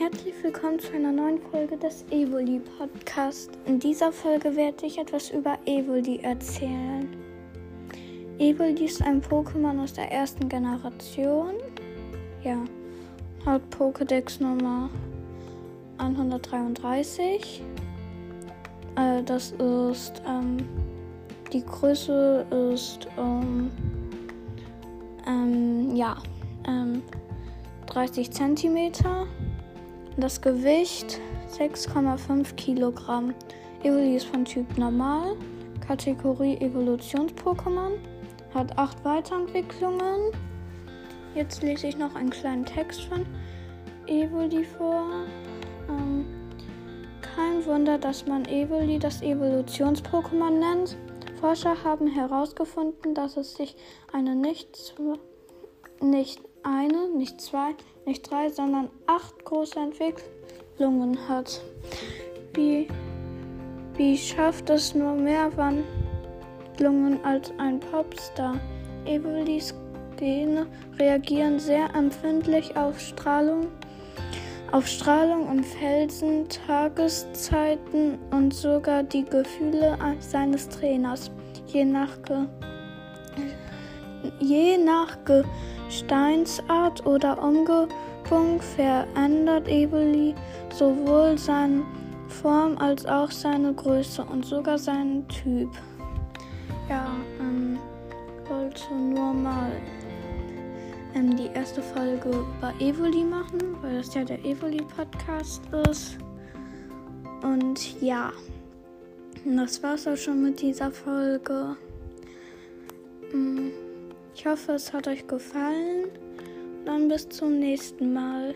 Herzlich willkommen zu einer neuen Folge des Evoli Podcast. In dieser Folge werde ich etwas über Evoli erzählen. Evoli ist ein Pokémon aus der ersten Generation. Ja, laut Pokédex Nummer 133. Äh, das ist, ähm, die Größe ist, ähm, ähm, ja, ähm, 30 cm. Das Gewicht 6,5 Kilogramm. Evoli ist von Typ Normal. Kategorie Evolutions-Pokémon. Hat 8 Weiterentwicklungen. Jetzt lese ich noch einen kleinen Text von Evoli vor. Ähm, kein Wunder, dass man Evoli das Evolutions-Pokémon nennt. Forscher haben herausgefunden, dass es sich eine nicht, nicht eine, nicht zwei, nicht drei, sondern acht große Entwicklungen hat. Wie, wie schafft es nur mehr Wandlungen als ein Popstar? Evelis Gene reagieren sehr empfindlich auf Strahlung, auf Strahlung und Felsen, Tageszeiten und sogar die Gefühle seines Trainers. Je nach, je nach Ge Steinsart oder Umgebung verändert Evoli sowohl seine Form als auch seine Größe und sogar seinen Typ. Ja, ähm, wollte nur mal ähm, die erste Folge über Evoli machen, weil das ja der Evoli-Podcast ist. Und ja, das war's auch schon mit dieser Folge. Ich hoffe, es hat euch gefallen. Dann bis zum nächsten Mal.